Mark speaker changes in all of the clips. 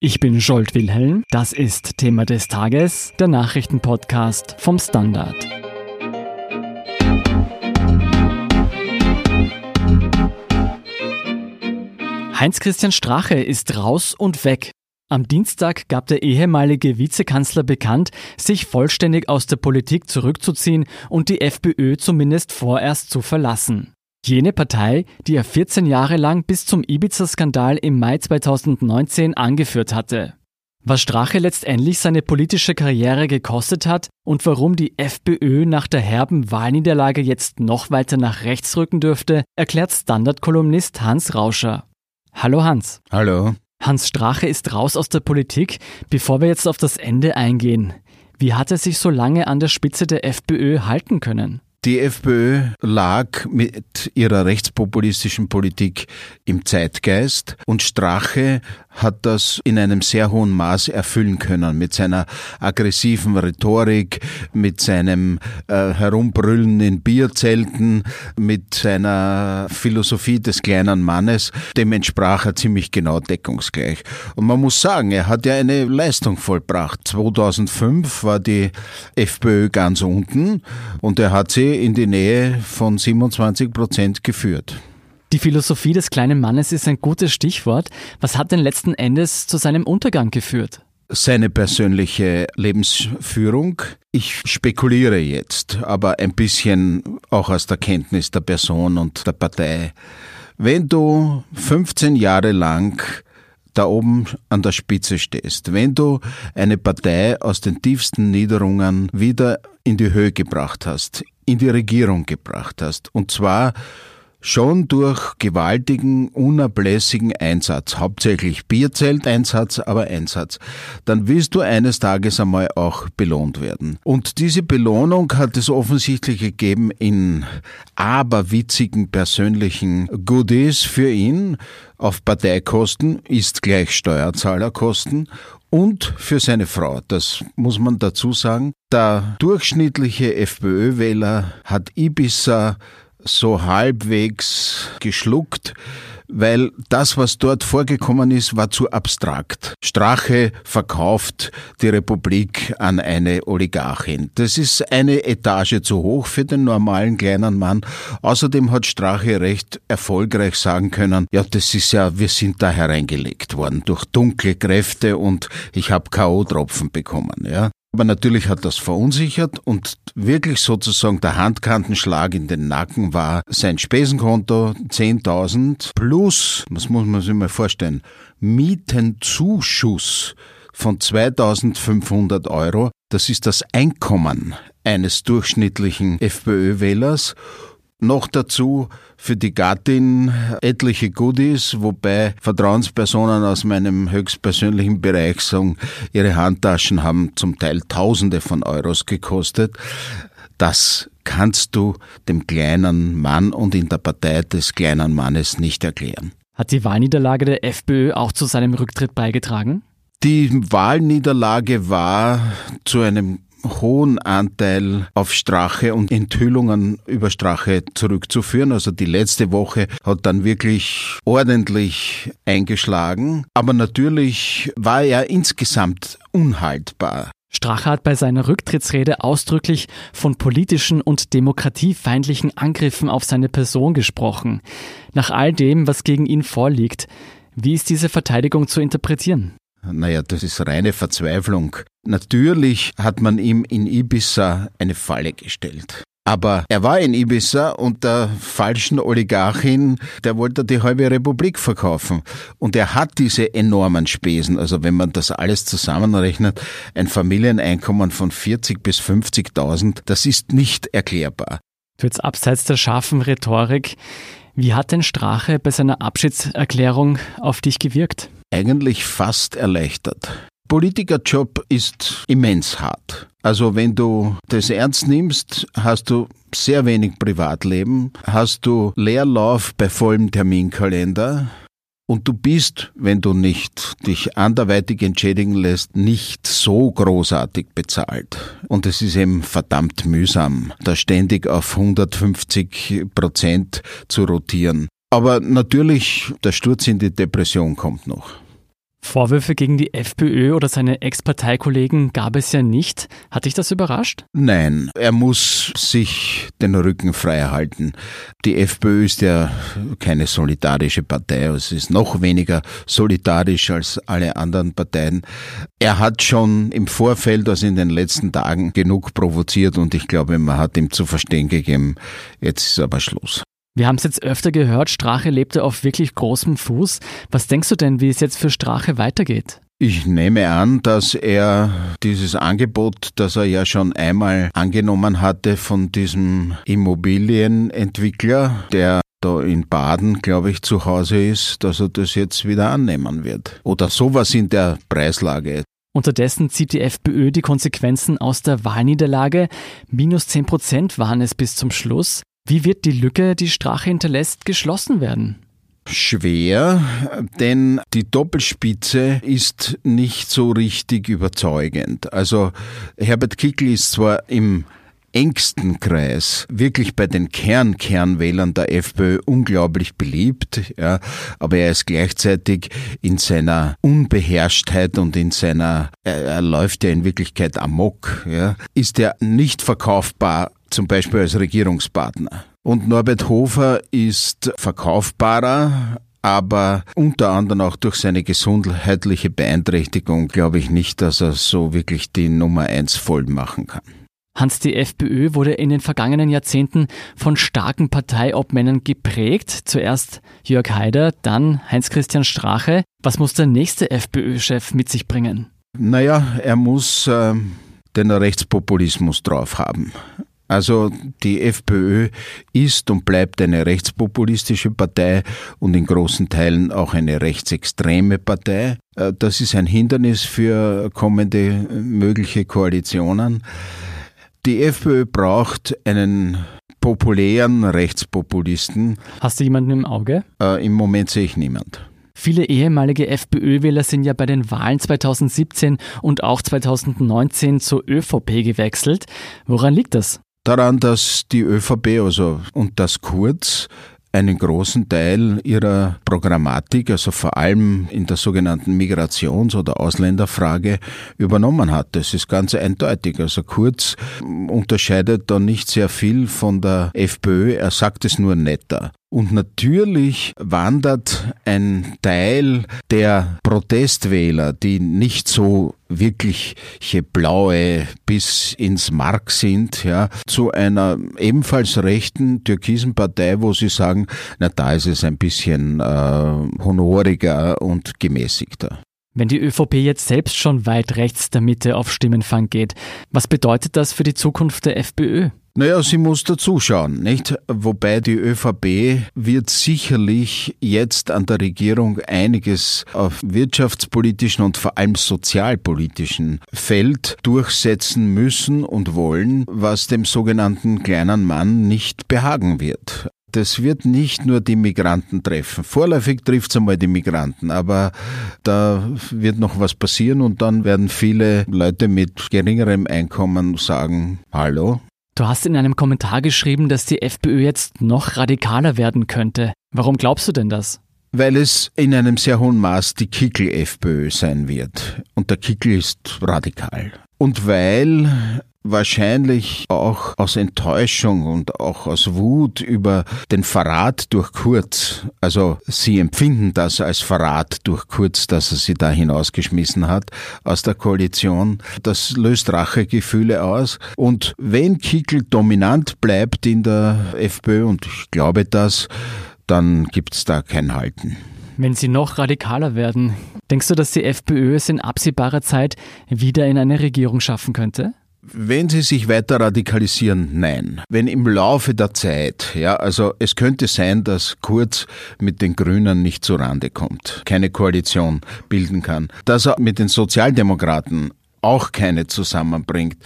Speaker 1: Ich bin Scholt Wilhelm. Das ist Thema des Tages, der Nachrichtenpodcast vom Standard. Heinz-Christian Strache ist raus und weg. Am Dienstag gab der ehemalige Vizekanzler bekannt, sich vollständig aus der Politik zurückzuziehen und die FPÖ zumindest vorerst zu verlassen. Jene Partei, die er 14 Jahre lang bis zum Ibiza-Skandal im Mai 2019 angeführt hatte. Was Strache letztendlich seine politische Karriere gekostet hat und warum die FPÖ nach der herben Wahlniederlage jetzt noch weiter nach rechts rücken dürfte, erklärt Standard-Kolumnist Hans Rauscher. Hallo Hans.
Speaker 2: Hallo.
Speaker 1: Hans Strache ist raus aus der Politik. Bevor wir jetzt auf das Ende eingehen, wie hat er sich so lange an der Spitze der FPÖ halten können?
Speaker 2: Die FPÖ lag mit ihrer rechtspopulistischen Politik im Zeitgeist und Strache hat das in einem sehr hohen Maß erfüllen können mit seiner aggressiven Rhetorik, mit seinem äh, Herumbrüllen in Bierzelten, mit seiner Philosophie des kleinen Mannes. Dem entsprach er ziemlich genau deckungsgleich. Und man muss sagen, er hat ja eine Leistung vollbracht. 2005 war die FPÖ ganz unten und er hat sie in die Nähe von 27 Prozent geführt.
Speaker 1: Die Philosophie des kleinen Mannes ist ein gutes Stichwort. Was hat denn letzten Endes zu seinem Untergang geführt?
Speaker 2: Seine persönliche Lebensführung. Ich spekuliere jetzt, aber ein bisschen auch aus der Kenntnis der Person und der Partei. Wenn du 15 Jahre lang da oben an der Spitze stehst, wenn du eine Partei aus den tiefsten Niederungen wieder in die Höhe gebracht hast, in die Regierung gebracht hast, und zwar schon durch gewaltigen, unablässigen Einsatz, hauptsächlich Bierzelteinsatz, aber Einsatz, dann willst du eines Tages einmal auch belohnt werden. Und diese Belohnung hat es offensichtlich gegeben in aberwitzigen persönlichen Goodies für ihn auf Parteikosten, ist gleich Steuerzahlerkosten und für seine Frau. Das muss man dazu sagen. Der durchschnittliche FPÖ-Wähler hat Ibiza so halbwegs geschluckt, weil das, was dort vorgekommen ist, war zu abstrakt. Strache verkauft die Republik an eine Oligarchin. Das ist eine Etage zu hoch für den normalen kleinen Mann. Außerdem hat Strache recht erfolgreich sagen können, ja, das ist ja, wir sind da hereingelegt worden durch dunkle Kräfte und ich habe K.O.-Tropfen bekommen, ja. Aber natürlich hat das verunsichert und wirklich sozusagen der Handkantenschlag in den Nacken war sein Spesenkonto 10.000 plus, was muss man sich mal vorstellen, Mietenzuschuss von 2.500 Euro. Das ist das Einkommen eines durchschnittlichen FPÖ-Wählers noch dazu für die Gattin etliche Goodies, wobei Vertrauenspersonen aus meinem höchstpersönlichen Bereich sagen, ihre Handtaschen haben zum Teil Tausende von Euros gekostet. Das kannst du dem kleinen Mann und in der Partei des kleinen Mannes nicht erklären.
Speaker 1: Hat die Wahlniederlage der FPÖ auch zu seinem Rücktritt beigetragen?
Speaker 2: Die Wahlniederlage war zu einem hohen Anteil auf Strache und Enthüllungen über Strache zurückzuführen. Also die letzte Woche hat dann wirklich ordentlich eingeschlagen. Aber natürlich war er insgesamt unhaltbar.
Speaker 1: Strache hat bei seiner Rücktrittsrede ausdrücklich von politischen und demokratiefeindlichen Angriffen auf seine Person gesprochen. Nach all dem, was gegen ihn vorliegt, wie ist diese Verteidigung zu interpretieren?
Speaker 2: Naja, das ist reine Verzweiflung. Natürlich hat man ihm in Ibiza eine Falle gestellt. Aber er war in Ibiza und der falschen Oligarchin, der wollte die halbe Republik verkaufen. Und er hat diese enormen Spesen. Also wenn man das alles zusammenrechnet, ein Familieneinkommen von 40 bis 50.000, das ist nicht erklärbar.
Speaker 1: Jetzt abseits der scharfen Rhetorik, wie hat denn Strache bei seiner Abschiedserklärung auf dich gewirkt?
Speaker 2: Eigentlich fast erleichtert. Politikerjob ist immens hart. Also wenn du das ernst nimmst, hast du sehr wenig Privatleben, hast du Leerlauf bei vollem Terminkalender und du bist, wenn du nicht dich anderweitig entschädigen lässt, nicht so großartig bezahlt. Und es ist eben verdammt mühsam, da ständig auf 150 Prozent zu rotieren. Aber natürlich, der Sturz in die Depression kommt noch.
Speaker 1: Vorwürfe gegen die FPÖ oder seine Ex-Parteikollegen gab es ja nicht. Hat dich das überrascht?
Speaker 2: Nein, er muss sich den Rücken frei halten. Die FPÖ ist ja keine solidarische Partei, es ist noch weniger solidarisch als alle anderen Parteien. Er hat schon im Vorfeld, also in den letzten Tagen, genug provoziert und ich glaube, man hat ihm zu verstehen gegeben, jetzt ist aber Schluss.
Speaker 1: Wir haben es jetzt öfter gehört, Strache lebte auf wirklich großem Fuß. Was denkst du denn, wie es jetzt für Strache weitergeht?
Speaker 2: Ich nehme an, dass er dieses Angebot, das er ja schon einmal angenommen hatte von diesem Immobilienentwickler, der da in Baden, glaube ich, zu Hause ist, dass er das jetzt wieder annehmen wird. Oder sowas in der Preislage.
Speaker 1: Unterdessen zieht die FPÖ die Konsequenzen aus der Wahlniederlage. Minus 10 Prozent waren es bis zum Schluss. Wie wird die Lücke, die Strache hinterlässt, geschlossen werden?
Speaker 2: Schwer, denn die Doppelspitze ist nicht so richtig überzeugend. Also Herbert Kickl ist zwar im engsten Kreis wirklich bei den Kern-Kernwählern der FPÖ unglaublich beliebt, ja, aber er ist gleichzeitig in seiner Unbeherrschtheit und in seiner, er, er läuft ja in Wirklichkeit amok, ja, ist er nicht verkaufbar zum Beispiel als Regierungspartner. Und Norbert Hofer ist verkaufbarer, aber unter anderem auch durch seine gesundheitliche Beeinträchtigung glaube ich nicht, dass er so wirklich die Nummer eins voll machen kann.
Speaker 1: Hans, die FPÖ wurde in den vergangenen Jahrzehnten von starken Parteiobmännern geprägt. Zuerst Jörg Haider, dann Heinz-Christian Strache. Was muss der nächste FPÖ-Chef mit sich bringen?
Speaker 2: Naja, er muss äh, den Rechtspopulismus drauf haben. Also die FPÖ ist und bleibt eine rechtspopulistische Partei und in großen Teilen auch eine rechtsextreme Partei. Äh, das ist ein Hindernis für kommende mögliche Koalitionen. Die FPÖ braucht einen populären Rechtspopulisten.
Speaker 1: Hast du jemanden im Auge?
Speaker 2: Äh, Im Moment sehe ich niemand.
Speaker 1: Viele ehemalige FPÖ-Wähler sind ja bei den Wahlen 2017 und auch 2019 zur ÖVP gewechselt. Woran liegt das?
Speaker 2: Daran, dass die ÖVP also und das Kurz einen großen Teil ihrer Programmatik, also vor allem in der sogenannten Migrations- oder Ausländerfrage, übernommen hat. Das ist ganz eindeutig. Also Kurz unterscheidet da nicht sehr viel von der FPÖ, er sagt es nur netter. Und natürlich wandert ein Teil der Protestwähler, die nicht so wirkliche blaue bis ins Mark sind, ja, zu einer ebenfalls rechten türkisen Partei, wo sie sagen, na da ist es ein bisschen äh, honoriger und gemäßigter.
Speaker 1: Wenn die ÖVP jetzt selbst schon weit rechts der Mitte auf Stimmenfang geht, was bedeutet das für die Zukunft der FPÖ?
Speaker 2: Naja, sie muss dazuschauen, nicht? Wobei die ÖVP wird sicherlich jetzt an der Regierung einiges auf wirtschaftspolitischen und vor allem sozialpolitischen Feld durchsetzen müssen und wollen, was dem sogenannten kleinen Mann nicht behagen wird. Das wird nicht nur die Migranten treffen. Vorläufig trifft es einmal die Migranten, aber da wird noch was passieren und dann werden viele Leute mit geringerem Einkommen sagen, hallo,
Speaker 1: Du hast in einem Kommentar geschrieben, dass die FPÖ jetzt noch radikaler werden könnte. Warum glaubst du denn das?
Speaker 2: Weil es in einem sehr hohen Maß die Kickel-FPÖ sein wird. Und der Kickel ist radikal. Und weil wahrscheinlich auch aus Enttäuschung und auch aus Wut über den Verrat durch Kurz. Also sie empfinden das als Verrat durch Kurz, dass er sie da hinausgeschmissen hat aus der Koalition. Das löst Rachegefühle aus. Und wenn Kickel dominant bleibt in der FPÖ, und ich glaube das, dann gibt's da kein Halten.
Speaker 1: Wenn sie noch radikaler werden, denkst du, dass die FPÖ es in absehbarer Zeit wieder in eine Regierung schaffen könnte?
Speaker 2: Wenn sie sich weiter radikalisieren, nein. Wenn im Laufe der Zeit, ja, also es könnte sein, dass Kurz mit den Grünen nicht zu Rande kommt, keine Koalition bilden kann, dass er mit den Sozialdemokraten auch keine zusammenbringt,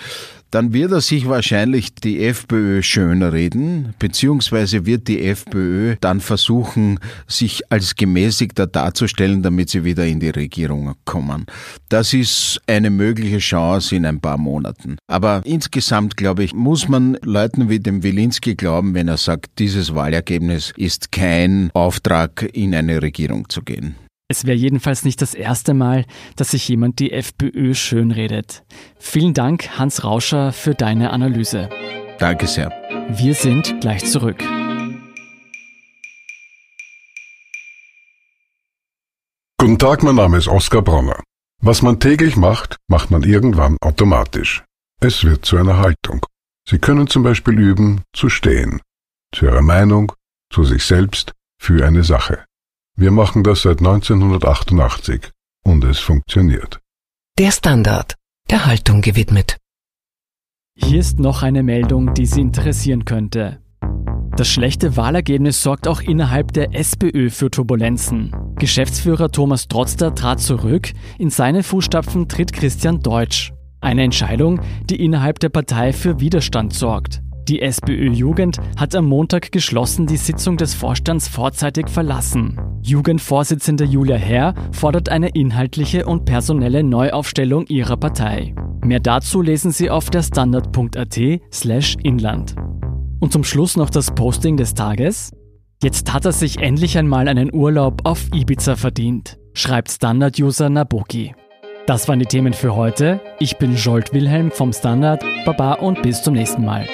Speaker 2: dann wird er sich wahrscheinlich die FPÖ schöner reden, beziehungsweise wird die FPÖ dann versuchen, sich als gemäßigter darzustellen, damit sie wieder in die Regierung kommen. Das ist eine mögliche Chance in ein paar Monaten. Aber insgesamt, glaube ich, muss man Leuten wie dem Wilinski glauben, wenn er sagt, dieses Wahlergebnis ist kein Auftrag, in eine Regierung zu gehen.
Speaker 1: Es wäre jedenfalls nicht das erste Mal, dass sich jemand die FPÖ schönredet. Vielen Dank, Hans Rauscher, für deine Analyse.
Speaker 2: Danke sehr.
Speaker 1: Wir sind gleich zurück.
Speaker 3: Guten Tag, mein Name ist Oskar Bronner. Was man täglich macht, macht man irgendwann automatisch. Es wird zu einer Haltung. Sie können zum Beispiel üben, zu stehen. Zu Ihrer Meinung, zu sich selbst, für eine Sache. Wir machen das seit 1988 und es funktioniert.
Speaker 4: Der Standard, der Haltung gewidmet.
Speaker 1: Hier ist noch eine Meldung, die Sie interessieren könnte. Das schlechte Wahlergebnis sorgt auch innerhalb der SPÖ für Turbulenzen. Geschäftsführer Thomas Trotzter trat zurück, in seine Fußstapfen tritt Christian Deutsch. Eine Entscheidung, die innerhalb der Partei für Widerstand sorgt. Die SPÖ-Jugend hat am Montag geschlossen die Sitzung des Vorstands vorzeitig verlassen. Jugendvorsitzende Julia Herr fordert eine inhaltliche und personelle Neuaufstellung ihrer Partei. Mehr dazu lesen Sie auf der standard.at slash inland. Und zum Schluss noch das Posting des Tages. Jetzt hat er sich endlich einmal einen Urlaub auf Ibiza verdient, schreibt Standard-User Naboki. Das waren die Themen für heute. Ich bin Jolt Wilhelm vom Standard. Baba und bis zum nächsten Mal.